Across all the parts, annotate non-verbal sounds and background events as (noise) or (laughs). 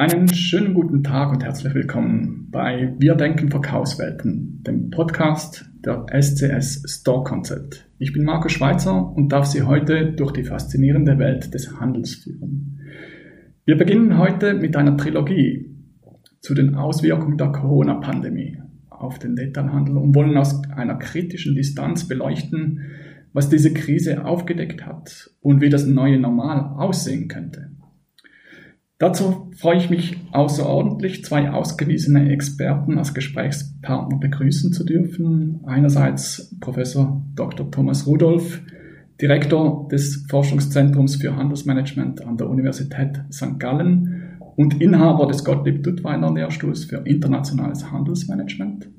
Einen schönen guten Tag und herzlich willkommen bei Wir denken Verkaufswelten, dem Podcast der SCS Store Concept. Ich bin Marco Schweitzer und darf Sie heute durch die faszinierende Welt des Handels führen. Wir beginnen heute mit einer Trilogie zu den Auswirkungen der Corona-Pandemie auf den Detailhandel und wollen aus einer kritischen Distanz beleuchten, was diese Krise aufgedeckt hat und wie das neue Normal aussehen könnte. Dazu freue ich mich außerordentlich, zwei ausgewiesene Experten als Gesprächspartner begrüßen zu dürfen. Einerseits Professor Dr. Thomas Rudolph, Direktor des Forschungszentrums für Handelsmanagement an der Universität St. Gallen und Inhaber des Gottlieb Duttweiler Lehrstuhls für internationales Handelsmanagement.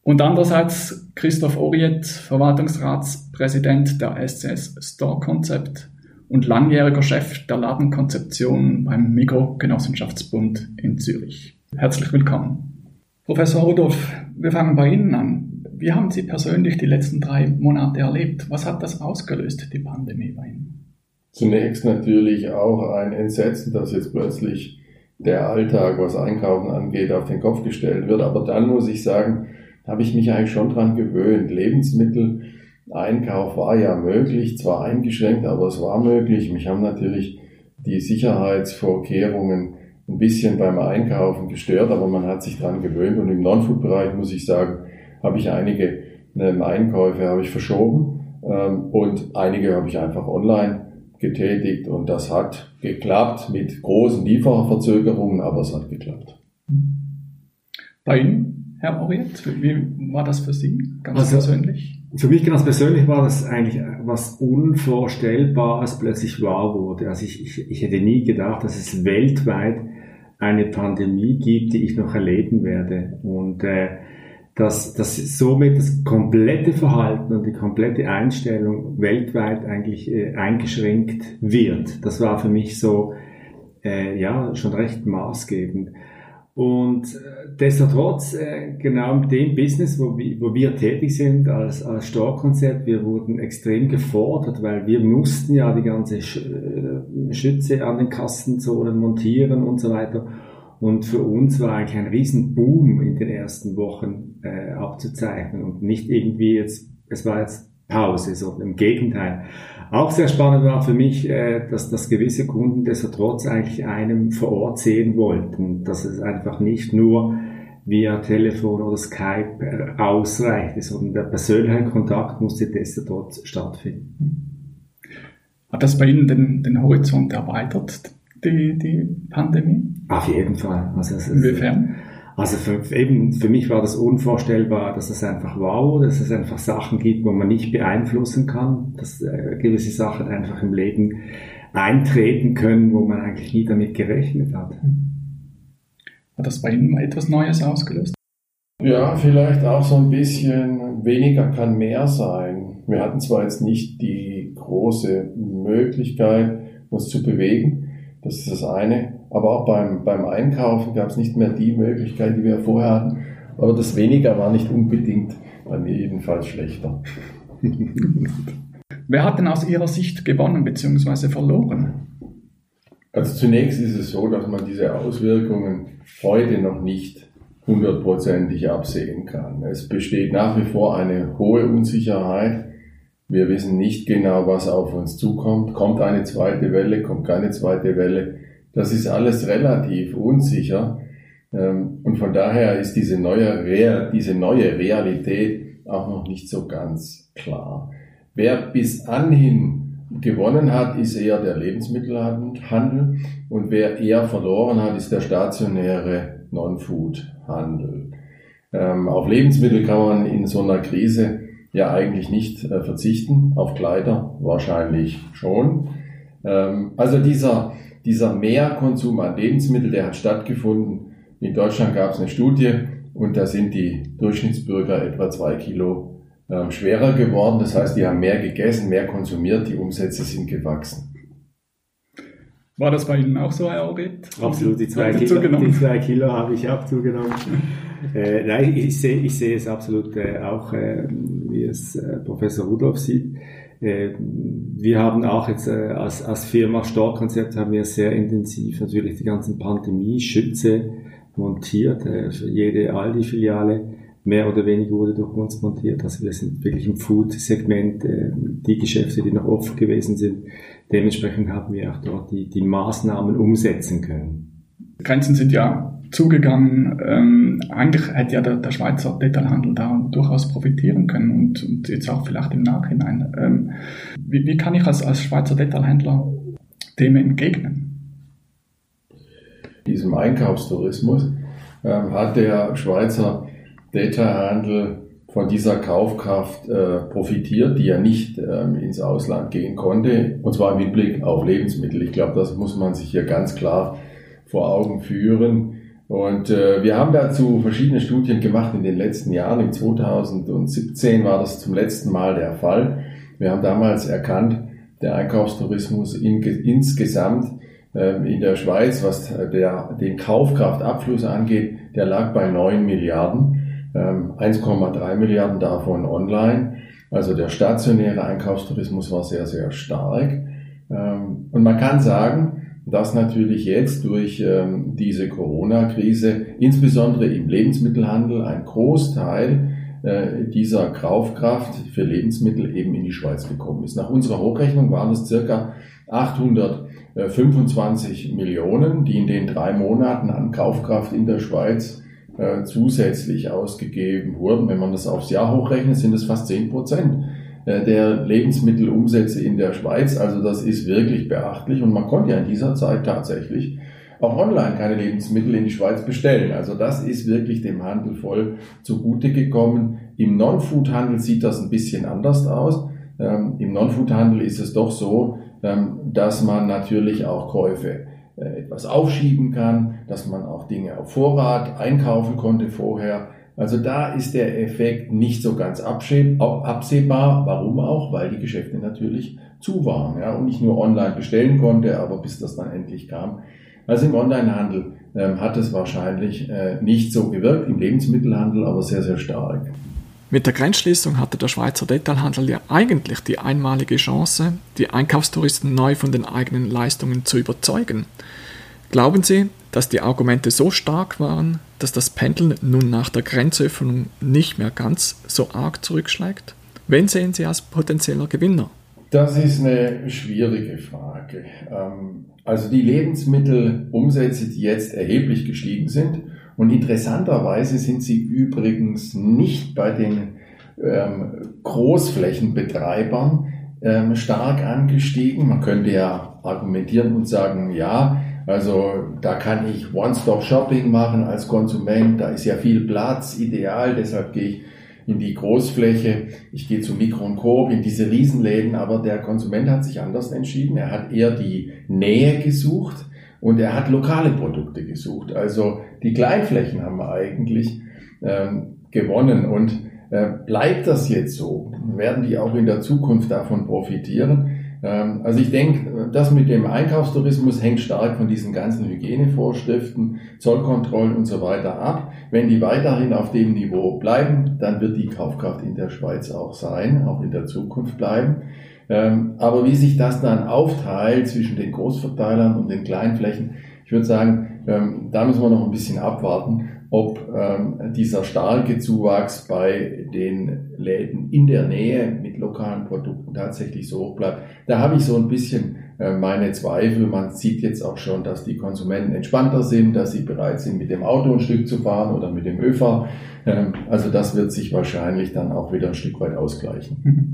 Und andererseits Christoph Oriet, Verwaltungsratspräsident der SCS Store Concept und langjähriger Chef der Ladenkonzeption beim Mikrogenossenschaftsbund in Zürich. Herzlich willkommen. Professor Rudolph, wir fangen bei Ihnen an. Wie haben Sie persönlich die letzten drei Monate erlebt? Was hat das ausgelöst, die Pandemie bei Ihnen? Zunächst natürlich auch ein Entsetzen, dass jetzt plötzlich der Alltag, was Einkaufen angeht, auf den Kopf gestellt wird. Aber dann muss ich sagen, habe ich mich eigentlich schon dran gewöhnt. Lebensmitteleinkauf war ja möglich, zwar eingeschränkt, aber es war möglich. Mich haben natürlich die Sicherheitsvorkehrungen ein bisschen beim Einkaufen gestört, aber man hat sich dran gewöhnt. Und im Non-Food-Bereich muss ich sagen, habe ich einige ähm, Einkäufe habe ich verschoben ähm, und einige habe ich einfach online getätigt und das hat geklappt mit großen Lieferverzögerungen, aber es hat geklappt. Bei Ihnen? Herr Oriet? Wie war das für Sie ganz also, persönlich? Für mich ganz persönlich war das eigentlich was Unvorstellbares plötzlich wahr wurde. Also ich, ich, ich hätte nie gedacht, dass es weltweit eine Pandemie gibt, die ich noch erleben werde. Und äh, dass, dass somit das komplette Verhalten und die komplette Einstellung weltweit eigentlich äh, eingeschränkt wird. Das war für mich so äh, ja schon recht maßgebend. Und äh, destotrotz, äh, genau in dem Business, wo wir, wo wir tätig sind als, als Store-Konzept, wir wurden extrem gefordert, weil wir mussten ja die ganze äh, Schütze an den Kassenzonen montieren und so weiter. Und für uns war eigentlich ein riesen Boom in den ersten Wochen äh, abzuzeichnen und nicht irgendwie jetzt, es war jetzt Pause, sondern im Gegenteil. Auch sehr spannend war für mich, äh, dass, dass gewisse Kunden destotrotz eigentlich einem vor Ort sehen wollten, dass es einfach nicht nur via Telefon oder Skype äh, ausreichte, sondern der persönliche Kontakt musste destotrotz stattfinden. Hat das bei Ihnen den, den Horizont erweitert, die, die Pandemie? Auf jeden Fall. Also, Inwiefern? Also für, eben, für mich war das unvorstellbar, dass es einfach wow, dass es einfach Sachen gibt, wo man nicht beeinflussen kann, dass äh, gewisse Sachen einfach im Leben eintreten können, wo man eigentlich nie damit gerechnet hat. Hat das bei Ihnen etwas Neues ausgelöst? Ja, vielleicht auch so ein bisschen weniger kann mehr sein. Wir hatten zwar jetzt nicht die große Möglichkeit, uns zu bewegen, das ist das eine, aber auch beim, beim Einkaufen gab es nicht mehr die Möglichkeit, die wir vorher hatten. Aber das weniger war nicht unbedingt bei mir jedenfalls schlechter. (laughs) Wer hat denn aus Ihrer Sicht gewonnen bzw. verloren? Also zunächst ist es so, dass man diese Auswirkungen heute noch nicht hundertprozentig absehen kann. Es besteht nach wie vor eine hohe Unsicherheit. Wir wissen nicht genau, was auf uns zukommt. Kommt eine zweite Welle, kommt keine zweite Welle. Das ist alles relativ unsicher. Ähm, und von daher ist diese neue, diese neue Realität auch noch nicht so ganz klar. Wer bis anhin gewonnen hat, ist eher der Lebensmittelhandel und wer eher verloren hat, ist der stationäre Non-Food-Handel. Ähm, auf Lebensmittel kann man in so einer Krise ja eigentlich nicht äh, verzichten, auf Kleider wahrscheinlich schon. Ähm, also dieser dieser Mehrkonsum an Lebensmitteln, der hat stattgefunden. In Deutschland gab es eine Studie und da sind die Durchschnittsbürger etwa zwei Kilo äh, schwerer geworden. Das heißt, die haben mehr gegessen, mehr konsumiert, die Umsätze sind gewachsen. War das bei Ihnen auch so, Herr Orbit? Absolut, die zwei, Kilo, die zwei Kilo habe ich auch zugenommen. (laughs) äh, nein, ich sehe, ich sehe es absolut äh, auch, äh, wie es äh, Professor Rudolf sieht. Äh, wir haben auch jetzt äh, als, als Firma Storkonzept haben wir sehr intensiv natürlich die ganzen Pandemie-Schütze montiert. Äh, für jede Aldi-Filiale mehr oder weniger wurde durch uns montiert. Also wir sind wirklich im Food-Segment, äh, die Geschäfte, die noch offen gewesen sind. Dementsprechend haben wir auch dort die, die Maßnahmen umsetzen können. Grenzen sind ja zugegangen. Ähm, eigentlich hätte ja der, der, Schweizer Detailhandel da durchaus profitieren können und, und jetzt auch vielleicht im Nachhinein. Ähm, wie, wie, kann ich als, als Schweizer Detailhändler dem entgegnen? Diesem Einkaufstourismus ähm, hat der Schweizer Detailhandel von dieser Kaufkraft äh, profitiert, die ja nicht ähm, ins Ausland gehen konnte, und zwar mit Blick auf Lebensmittel. Ich glaube, das muss man sich hier ganz klar vor Augen führen. Und äh, wir haben dazu verschiedene Studien gemacht in den letzten Jahren. In 2017 war das zum letzten Mal der Fall. Wir haben damals erkannt, der Einkaufstourismus in, insgesamt äh, in der Schweiz, was der, den Kaufkraftabfluss angeht, der lag bei 9 Milliarden. 1,3 ähm, Milliarden davon online. Also der stationäre Einkaufstourismus war sehr, sehr stark. Ähm, und man kann sagen, dass natürlich jetzt durch ähm, diese Corona-Krise, insbesondere im Lebensmittelhandel, ein Großteil äh, dieser Kaufkraft für Lebensmittel eben in die Schweiz gekommen ist. Nach unserer Hochrechnung waren es circa 825 Millionen, die in den drei Monaten an Kaufkraft in der Schweiz äh, zusätzlich ausgegeben wurden. Wenn man das aufs Jahr hochrechnet, sind es fast 10 Prozent der Lebensmittelumsätze in der Schweiz. Also das ist wirklich beachtlich und man konnte ja in dieser Zeit tatsächlich auch online keine Lebensmittel in die Schweiz bestellen. Also das ist wirklich dem Handel voll zugute gekommen. Im Non-Food-Handel sieht das ein bisschen anders aus. Ähm, Im Non-Food-Handel ist es doch so, ähm, dass man natürlich auch Käufe äh, etwas aufschieben kann, dass man auch Dinge auf Vorrat einkaufen konnte vorher. Also da ist der Effekt nicht so ganz absehbar. Warum auch? Weil die Geschäfte natürlich zu waren ja, und ich nur online bestellen konnte, aber bis das dann endlich kam. Also im Onlinehandel ähm, hat es wahrscheinlich äh, nicht so gewirkt, im Lebensmittelhandel aber sehr, sehr stark. Mit der Grenzschließung hatte der Schweizer Detailhandel ja eigentlich die einmalige Chance, die Einkaufstouristen neu von den eigenen Leistungen zu überzeugen. Glauben Sie, dass die Argumente so stark waren, dass das Pendeln nun nach der Grenzöffnung nicht mehr ganz so arg zurückschlägt? Wen sehen Sie als potenzieller Gewinner? Das ist eine schwierige Frage. Ähm, also die Lebensmittelumsätze, die jetzt erheblich gestiegen sind, und interessanterweise sind sie übrigens nicht bei den ähm, Großflächenbetreibern ähm, stark angestiegen. Man könnte ja argumentieren und sagen, ja, also da kann ich One-Stop-Shopping machen als Konsument, da ist ja viel Platz, ideal, deshalb gehe ich in die Großfläche, ich gehe zu Mikro und Coop, in diese Riesenläden, aber der Konsument hat sich anders entschieden. Er hat eher die Nähe gesucht und er hat lokale Produkte gesucht. Also die Kleinflächen haben wir eigentlich ähm, gewonnen. Und äh, bleibt das jetzt so? Werden die auch in der Zukunft davon profitieren? Ähm, also ich denke, das mit dem Einkaufstourismus hängt stark von diesen ganzen Hygienevorschriften, Zollkontrollen und so weiter ab. Wenn die weiterhin auf dem Niveau bleiben, dann wird die Kaufkraft in der Schweiz auch sein, auch in der Zukunft bleiben. Ähm, aber wie sich das dann aufteilt zwischen den Großverteilern und den Kleinflächen, ich würde sagen, ähm, da müssen wir noch ein bisschen abwarten, ob ähm, dieser starke Zuwachs bei den Läden in der Nähe mit lokalen Produkten tatsächlich so hoch bleibt. Da habe ich so ein bisschen äh, meine Zweifel. Man sieht jetzt auch schon, dass die Konsumenten entspannter sind, dass sie bereit sind, mit dem Auto ein Stück zu fahren oder mit dem ÖV. Also das wird sich wahrscheinlich dann auch wieder ein Stück weit ausgleichen. (laughs)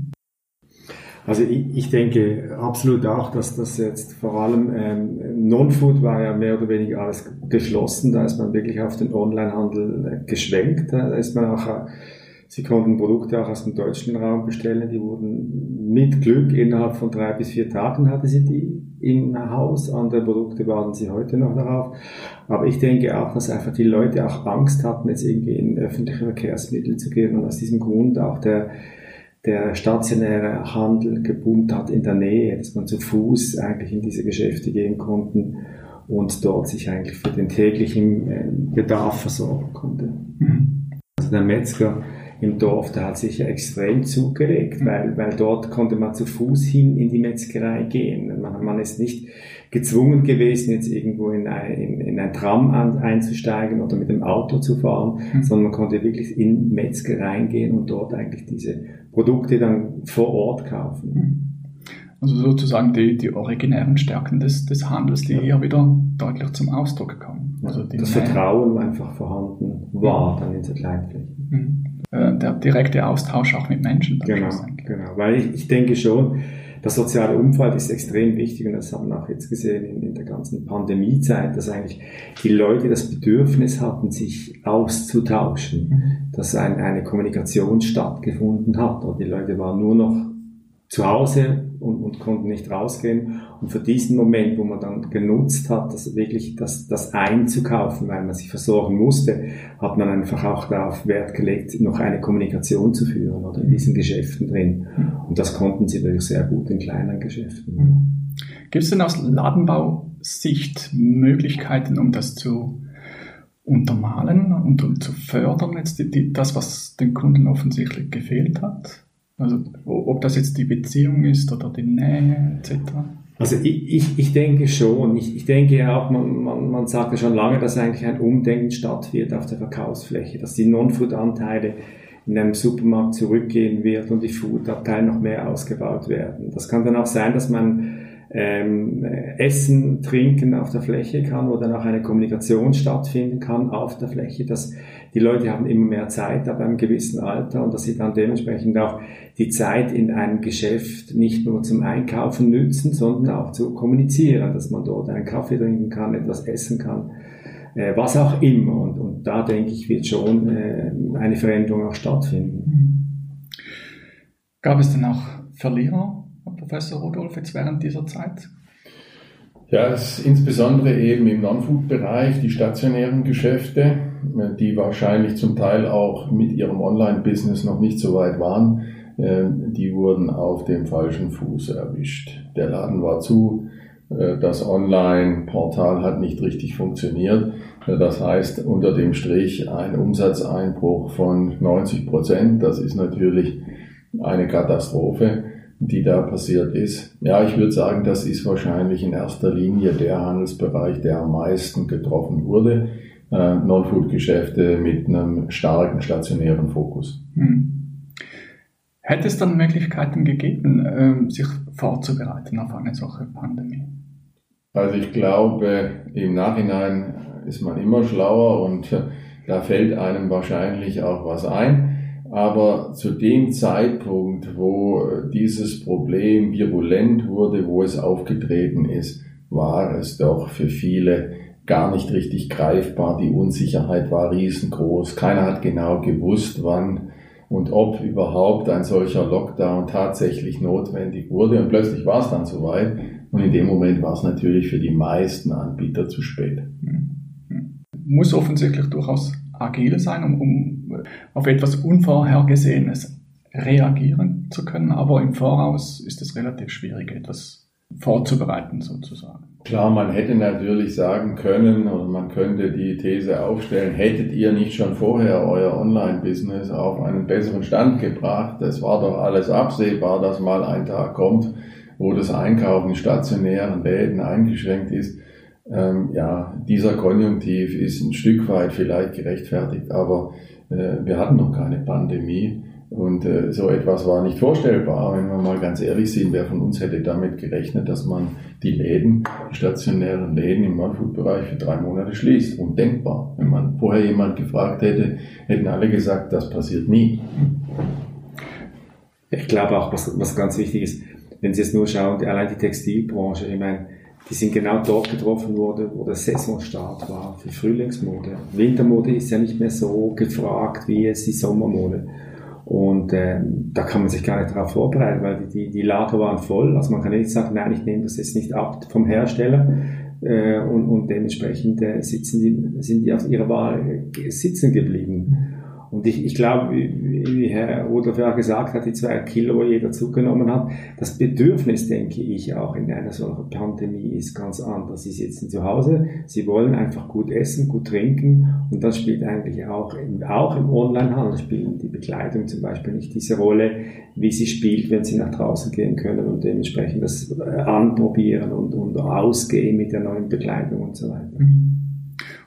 Also ich, ich denke absolut auch, dass das jetzt vor allem ähm, Non-Food war ja mehr oder weniger alles geschlossen. Da ist man wirklich auf den Onlinehandel äh, geschwenkt. Da ist man auch, äh, sie konnten Produkte auch aus dem deutschen Raum bestellen. Die wurden mit Glück innerhalb von drei bis vier Tagen hatte sie die im Haus. Andere Produkte warten sie heute noch darauf. Aber ich denke auch, dass einfach die Leute auch Angst hatten, jetzt irgendwie in öffentliche Verkehrsmittel zu gehen und aus diesem Grund auch der der stationäre Handel geboomt hat in der Nähe, dass man zu Fuß eigentlich in diese Geschäfte gehen konnte. und dort sich eigentlich für den täglichen äh, Bedarf versorgen konnte. Mhm. Also der Metzger im Dorf, der hat sich ja extrem zugelegt, weil, weil dort konnte man zu Fuß hin in die Metzgerei gehen. Man, man ist nicht gezwungen gewesen, jetzt irgendwo in ein, in, in ein Tram an, einzusteigen oder mit dem Auto zu fahren, mhm. sondern man konnte wirklich in Metzgereien gehen und dort eigentlich diese Produkte dann vor Ort kaufen. Mhm. Also sozusagen die, die originären Stärken des, des Handels, die ja. hier wieder deutlich zum Ausdruck kommen. Also das. Vertrauen einfach vorhanden war dann in der Kleinfläche. Mhm. Äh, der direkte Austausch auch mit Menschen. Genau, genau. Weil ich, ich denke schon, das soziale Umfeld ist extrem wichtig und das haben wir auch jetzt gesehen in, in der ganzen Pandemiezeit, dass eigentlich die Leute das Bedürfnis hatten, sich auszutauschen, mhm. dass ein, eine Kommunikation stattgefunden hat und die Leute waren nur noch zu Hause und, und konnten nicht rausgehen. Und für diesen Moment, wo man dann genutzt hat, das wirklich das, das einzukaufen, weil man sich versorgen musste, hat man einfach auch darauf Wert gelegt, noch eine Kommunikation zu führen oder in diesen Geschäften drin. Und das konnten sie wirklich sehr gut in kleinen Geschäften. Gibt es denn aus Ladenbausicht Möglichkeiten, um das zu untermalen und um zu fördern, jetzt die, die, das, was den Kunden offensichtlich gefehlt hat? Also ob das jetzt die Beziehung ist oder die Nähe etc. Also ich, ich, ich denke schon. Ich, ich denke auch, man, man, man sagt ja schon lange, dass eigentlich ein Umdenken stattfindet auf der Verkaufsfläche, dass die Non-Food-Anteile in einem Supermarkt zurückgehen wird und die Food-Abteile noch mehr ausgebaut werden. Das kann dann auch sein, dass man ähm, Essen, Trinken auf der Fläche kann, wo dann auch eine Kommunikation stattfinden kann auf der Fläche, dass die Leute haben immer mehr Zeit ab einem gewissen Alter und dass sie dann dementsprechend auch die Zeit in einem Geschäft nicht nur zum Einkaufen nützen, sondern auch zu kommunizieren, dass man dort einen Kaffee trinken kann, etwas essen kann, äh, was auch immer. Und, und da denke ich, wird schon äh, eine Veränderung auch stattfinden. Gab es denn auch Verlierer, Professor Rudolf, jetzt während dieser Zeit? Ja, es ist insbesondere eben im Non-Food-Bereich die stationären Geschäfte, die wahrscheinlich zum Teil auch mit ihrem Online-Business noch nicht so weit waren, ähm, die wurden auf dem falschen Fuß erwischt. Der Laden war zu, äh, das Online-Portal hat nicht richtig funktioniert. Das heißt, unter dem Strich ein Umsatzeinbruch von 90 Prozent. Das ist natürlich eine Katastrophe die da passiert ist. Ja, ich würde sagen, das ist wahrscheinlich in erster Linie der Handelsbereich, der am meisten getroffen wurde. Äh, Non-Food-Geschäfte mit einem starken stationären Fokus. Hm. Hätte es dann Möglichkeiten gegeben, äh, sich vorzubereiten auf eine solche Pandemie? Also ich glaube, im Nachhinein ist man immer schlauer und äh, da fällt einem wahrscheinlich auch was ein. Aber zu dem Zeitpunkt, wo dieses Problem virulent wurde, wo es aufgetreten ist, war es doch für viele gar nicht richtig greifbar. Die Unsicherheit war riesengroß. Keiner hat genau gewusst, wann und ob überhaupt ein solcher Lockdown tatsächlich notwendig wurde. Und plötzlich war es dann soweit. Und in dem Moment war es natürlich für die meisten Anbieter zu spät. Muss offensichtlich durchaus agil sein, um, um auf etwas Unvorhergesehenes reagieren zu können. Aber im Voraus ist es relativ schwierig, etwas vorzubereiten sozusagen. Klar, man hätte natürlich sagen können oder man könnte die These aufstellen, hättet ihr nicht schon vorher euer Online-Business auf einen besseren Stand gebracht? Es war doch alles absehbar, dass mal ein Tag kommt, wo das Einkaufen in stationären Läden eingeschränkt ist ähm, ja, dieser Konjunktiv ist ein Stück weit vielleicht gerechtfertigt, aber äh, wir hatten noch keine Pandemie und äh, so etwas war nicht vorstellbar. Wenn wir mal ganz ehrlich sind, wer von uns hätte damit gerechnet, dass man die Läden, die stationären Läden im Non-Food-Bereich für drei Monate schließt? Undenkbar. Wenn man vorher jemand gefragt hätte, hätten alle gesagt, das passiert nie. Ich glaube auch, was, was ganz wichtig ist, wenn Sie jetzt nur schauen, allein die Textilbranche, ich meine, die sind genau dort getroffen worden, wo der Saisonstart war für Frühlingsmode. Wintermode ist ja nicht mehr so gefragt wie jetzt die Sommermode. Und äh, da kann man sich gar nicht darauf vorbereiten, weil die, die, die Lager waren voll. Also man kann nicht sagen, nein, ich nehme das jetzt nicht ab vom Hersteller. Äh, und, und dementsprechend äh, sitzen die, sind die auf ihrer Wahl sitzen geblieben. Und ich, ich glaube, wie, wie Herr Rudolf ja gesagt hat, die zwei Kilo jeder zugenommen hat, das Bedürfnis, denke ich, auch in einer solchen Pandemie ist ganz anders. Sie sitzen zu Hause, sie wollen einfach gut essen, gut trinken und das spielt eigentlich auch im, auch im Onlinehandel, spielt die Bekleidung zum Beispiel nicht diese Rolle, wie sie spielt, wenn sie nach draußen gehen können und dementsprechend das äh, anprobieren und, und ausgehen mit der neuen Bekleidung und so weiter. Mhm.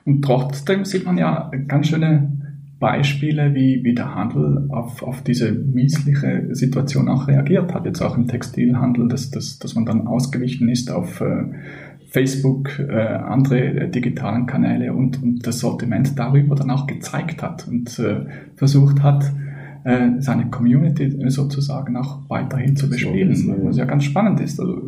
Und trotzdem sieht man ja ganz schöne Beispiele, wie, wie der Handel auf, auf diese miesliche Situation auch reagiert hat. Jetzt auch im Textilhandel, dass, dass, dass man dann ausgewichen ist auf äh, Facebook, äh, andere äh, digitalen Kanäle und, und das Sortiment darüber dann auch gezeigt hat und äh, versucht hat, äh, seine Community sozusagen auch weiterhin zu bespielen, so, was ja ganz spannend ist. Also,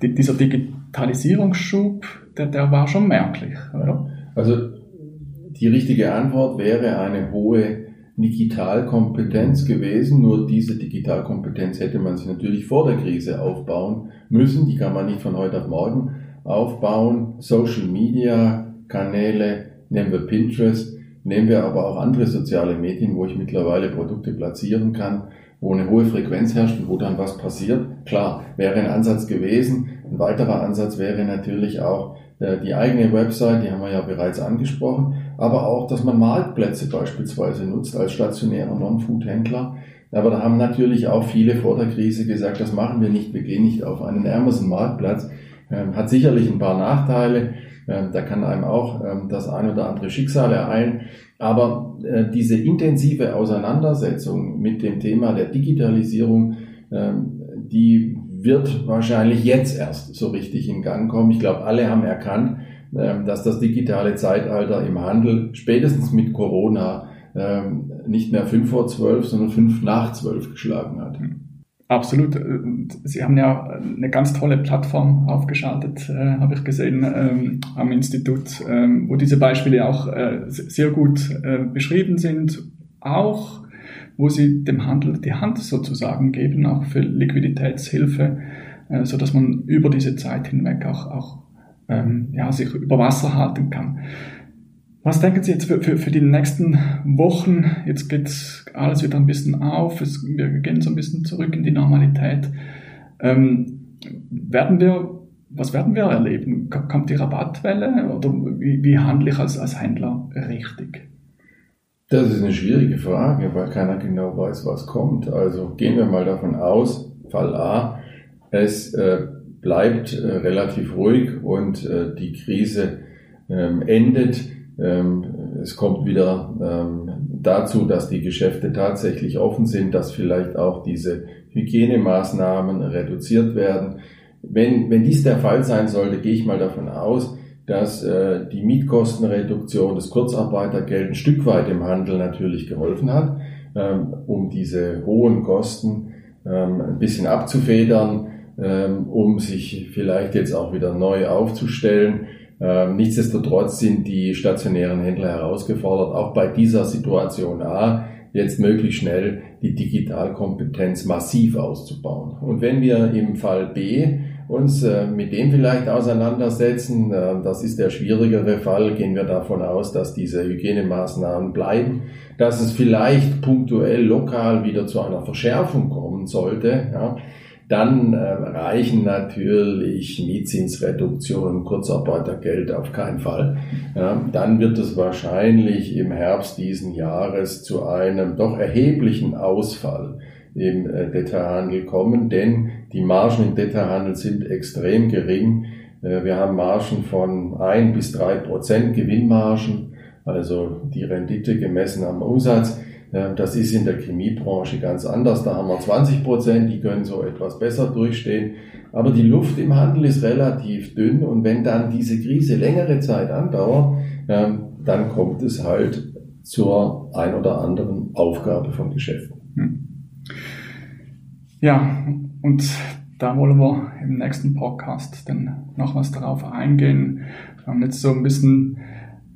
die, dieser Digitalisierungsschub, der, der war schon merklich. Oder? Also die richtige Antwort wäre eine hohe Digitalkompetenz gewesen. Nur diese Digitalkompetenz hätte man sich natürlich vor der Krise aufbauen müssen. Die kann man nicht von heute auf morgen aufbauen. Social Media Kanäle, nehmen wir Pinterest, nehmen wir aber auch andere soziale Medien, wo ich mittlerweile Produkte platzieren kann, wo eine hohe Frequenz herrscht und wo dann was passiert. Klar, wäre ein Ansatz gewesen. Ein weiterer Ansatz wäre natürlich auch äh, die eigene Website, die haben wir ja bereits angesprochen, aber auch, dass man Marktplätze beispielsweise nutzt als stationärer Non-Food-Händler. Aber da haben natürlich auch viele vor der Krise gesagt, das machen wir nicht, wir gehen nicht auf einen Amazon-Marktplatz. Ähm, hat sicherlich ein paar Nachteile, ähm, da kann einem auch ähm, das ein oder andere Schicksal ereilen. Aber äh, diese intensive Auseinandersetzung mit dem Thema der Digitalisierung, die wird wahrscheinlich jetzt erst so richtig in Gang kommen. Ich glaube, alle haben erkannt, dass das digitale Zeitalter im Handel spätestens mit Corona ähm, nicht mehr fünf vor zwölf, sondern fünf nach zwölf geschlagen hat. Absolut. Sie haben ja eine ganz tolle Plattform aufgeschaltet, äh, habe ich gesehen, ähm, am Institut, ähm, wo diese Beispiele auch äh, sehr gut äh, beschrieben sind. Auch wo sie dem Handel die Hand sozusagen geben, auch für Liquiditätshilfe, äh, so dass man über diese Zeit hinweg auch, auch ähm, ja, sich über Wasser halten kann. Was denken Sie jetzt für, für, für die nächsten Wochen? Jetzt geht alles wieder ein bisschen auf, es, wir gehen so ein bisschen zurück in die Normalität. Ähm, werden wir, was werden wir erleben? Kommt die Rabattwelle oder wie, wie handle ich als, als Händler richtig? Das ist eine schwierige Frage, weil keiner genau weiß, was kommt. Also gehen wir mal davon aus, Fall A, es äh, bleibt äh, relativ ruhig und äh, die Krise ähm, endet. Ähm, es kommt wieder ähm, dazu, dass die Geschäfte tatsächlich offen sind, dass vielleicht auch diese Hygienemaßnahmen reduziert werden. Wenn, wenn dies der Fall sein sollte, gehe ich mal davon aus, dass äh, die Mietkostenreduktion, das Kurzarbeitergeld ein Stück weit im Handel natürlich geholfen hat, ähm, um diese hohen Kosten ähm, ein bisschen abzufedern, um sich vielleicht jetzt auch wieder neu aufzustellen. Ähm, nichtsdestotrotz sind die stationären Händler herausgefordert, auch bei dieser Situation A, jetzt möglichst schnell die Digitalkompetenz massiv auszubauen. Und wenn wir im Fall B uns äh, mit dem vielleicht auseinandersetzen. Äh, das ist der schwierigere Fall. Gehen wir davon aus, dass diese Hygienemaßnahmen bleiben, dass es vielleicht punktuell lokal wieder zu einer Verschärfung kommen sollte. Ja, dann äh, reichen natürlich Mietzinsreduktion und Kurzarbeitergeld auf keinen Fall. Ja, dann wird es wahrscheinlich im Herbst diesen Jahres zu einem doch erheblichen Ausfall im äh, Detailhandel kommen, denn die Margen im Detailhandel sind extrem gering. Äh, wir haben Margen von ein bis drei Prozent Gewinnmargen, also die Rendite gemessen am Umsatz. Äh, das ist in der Chemiebranche ganz anders. Da haben wir 20 Prozent, die können so etwas besser durchstehen. Aber die Luft im Handel ist relativ dünn und wenn dann diese Krise längere Zeit andauert, ähm, dann kommt es halt zur ein oder anderen Aufgabe von Geschäften. Hm. Ja, und da wollen wir im nächsten Podcast dann noch was darauf eingehen. Wir haben jetzt so ein bisschen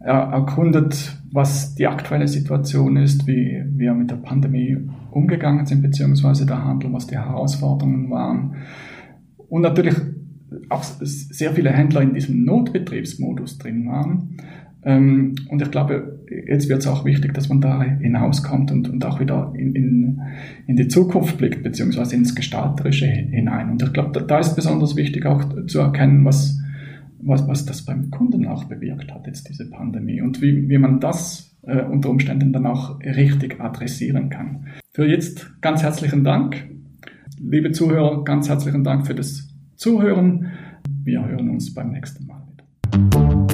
erkundet, was die aktuelle Situation ist, wie wir mit der Pandemie umgegangen sind, beziehungsweise der Handel, was die Herausforderungen waren. Und natürlich auch sehr viele Händler in diesem Notbetriebsmodus drin waren. Ähm, und ich glaube, jetzt wird es auch wichtig, dass man da hinauskommt und, und auch wieder in, in, in die Zukunft blickt, beziehungsweise ins Gestalterische hinein. Und ich glaube, da, da ist besonders wichtig auch zu erkennen, was, was, was das beim Kunden auch bewirkt hat, jetzt diese Pandemie und wie, wie man das äh, unter Umständen dann auch richtig adressieren kann. Für jetzt ganz herzlichen Dank. Liebe Zuhörer, ganz herzlichen Dank für das Zuhören. Wir hören uns beim nächsten Mal wieder.